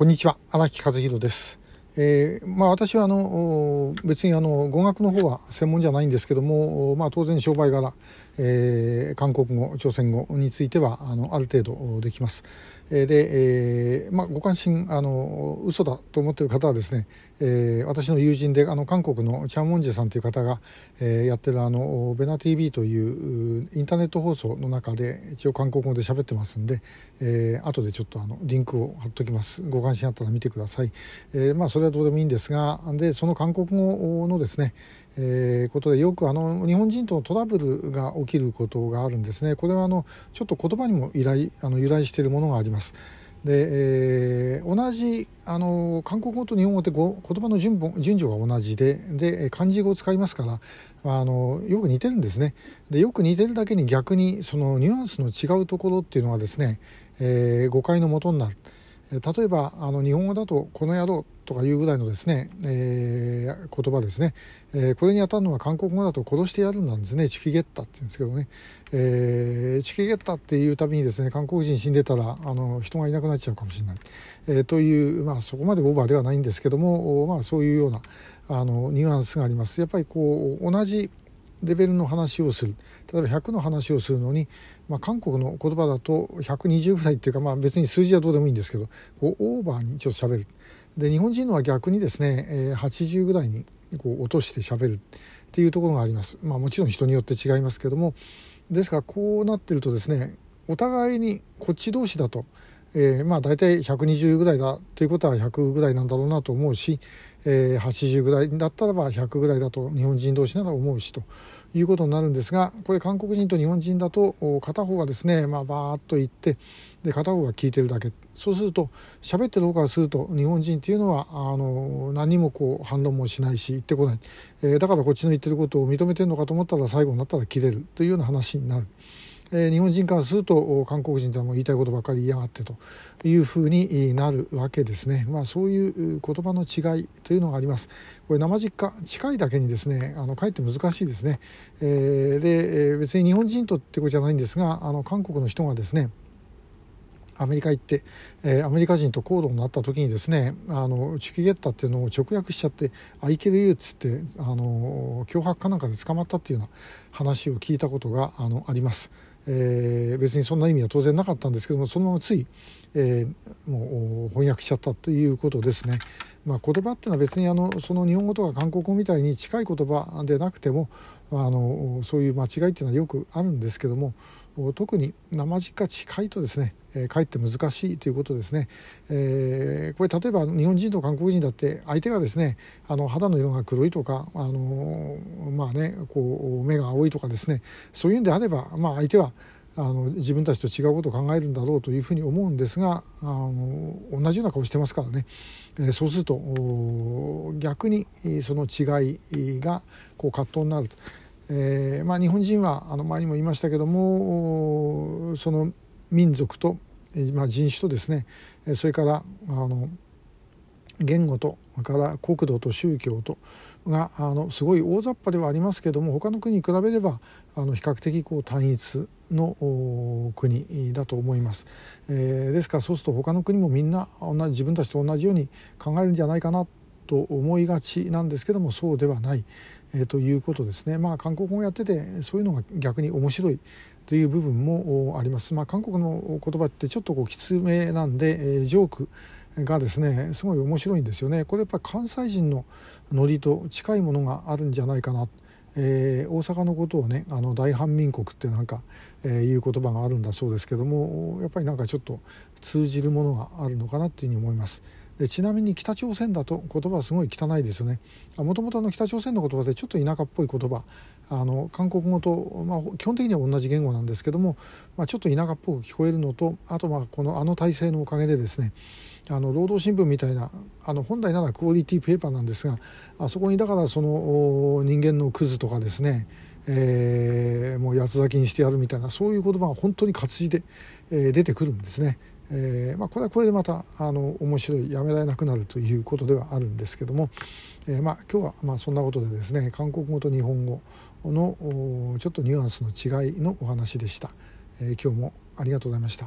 こんにちは荒木和弘です。えー、まあ、私はあの別にあの語学の方は専門じゃないんですけども、まあ、当然商売柄、えー、韓国語朝鮮語についてはあのある程度できます。えー、で、えーまあ、ご関心あの嘘だと思っている方はですね、えー、私の友人であの韓国のチャン・モンジェさんという方が、えー、やってるあのベナ TV というインターネット放送の中で一応韓国語で喋ってますんで、えー、後でちょっとあのリンクを貼っときますご関心あったら見てください。えーまあ、それはどうでもいいんですがでその韓国語のですねえー、ことでよくあの日本人とのトラブルが起きることがあるんですねこれはあのちょっと言葉にも依頼あの由来しているものがあります。で、えー、同じあの韓国語と日本語って言葉の順順序が同じでで漢字語を使いますからあのよく似てるんですねでよく似てるだけに逆にそのニュアンスの違うところっていうのはですね、えー、誤解のもとになる。例えばあの日本語だと「この野郎」とかいうぐらいのですね、えー、言葉ですね、えー、これに当たるのは韓国語だと「殺してやる」なんですね「チキゲッタ」って言うんですけどね、えー、チキゲッタっていうたびにですね韓国人死んでたらあの人がいなくなっちゃうかもしれない、えー、という、まあ、そこまでオーバーではないんですけども、まあ、そういうようなあのニュアンスがあります。やっぱりこう同じレベルの話をする。例えば100の話をするのに、まあ、韓国の言葉だと120ぐらいっていうか、まあ、別に数字はどうでもいいんですけどこうオーバーにちょっと喋る。で日本人のは逆にですね、えー、80ぐらいにこう落として喋る。っていうところがあります、まあ、もちろん人によって違いますけども。ですからこうなってるとですねお互いにこっち同士だとえー、まあ大体120ぐらいだということは100ぐらいなんだろうなと思うし、えー、80ぐらいだったらば100ぐらいだと日本人同士なら思うしということになるんですがこれ韓国人と日本人だと片方がですね、まあ、バーッと言ってで片方が聞いてるだけそうすると喋ってる方からすると日本人っていうのはあの何もこう反論もしないし言ってこない、えー、だからこっちの言ってることを認めてるのかと思ったら最後になったら切れるというような話になる。えー、日本人からすると韓国人とはもう言いたいことばかり言いやがってというふうになるわけですね、まあ、そういう言葉の違いというのがあります。これ生実家近いだけにですねあのかえって難しいですね、えー、で別に日本人とってことじゃないんですがあの韓国の人がですねアメリカ行って、えー、アメリカ人と口論になった時にですねあのチュキゲッタっていうのを直訳しちゃって「あいけるよ」っつってあの脅迫かなんかで捕まったっていうような話を聞いたことがあのあります。えー、別にそんな意味は当然なかったんですけどもそのままつい、えー、もう翻訳しちゃったということですね。まあ、言葉っていうのは別にあのその日本語とか韓国語みたいに近い言葉でなくてもあのそういう間違いっていうのはよくあるんですけども特に生実家近いとですね、え、かえって難しいということですね、えー、これ例えば日本人と韓国人だって相手がですねあの肌の色が黒いとかあのまあねこう目が青いとかですねそういうんであれば、まあ、相手はあの自分たちと違うことを考えるんだろうというふうに思うんですがあの同じような顔してますからね、え、そうすると逆にその違いがこう葛藤になると。えーまあ、日本人はあの前にも言いましたけどもその民族と、まあ、人種とですねそれからあの言語とから国土と宗教とがあのすごい大雑把ではありますけども他の国に比べればあの比較的こう単一の国だと思います、えー、ですからそうすると他の国もみんな同じ自分たちと同じように考えるんじゃないかなと思いがちなんですけどもそうではない、えー、ということですね。まあ韓国語をやっててそういうのが逆に面白いという部分もあります。まあ、韓国の言葉ってちょっとこうきつめなんで、えー、ジョークがですねすごい面白いんですよねこれやっぱ関西人のノリと近いものがあるんじゃないかな、えー、大阪のことをねあの大反民国ってなんか、えー、いう言葉があるんだそうですけどもやっぱりなんかちょっと通じるものがあるのかなっていうふうに思います。でちなみに北朝鮮だと言葉はすごい汚いですよねもともと北朝鮮の言葉でちょっと田舎っぽい言葉あの韓国語と、まあ、基本的には同じ言語なんですけども、まあ、ちょっと田舎っぽく聞こえるのとあとまあこのあの体制のおかげでですねあの労働新聞みたいなあの本来ならクオリティペーパーなんですがあそこにだからその人間のクズとかですねえー、もう八つ咲きにしてやるみたいなそういう言葉が本当に活字で、えー、出てくるんですね。えーまあ、これはこれでまたあの面白いやめられなくなるということではあるんですけども、えーまあ、今日はまあそんなことでですね韓国語と日本語のちょっとニュアンスの違いのお話でした、えー、今日もありがとうございました。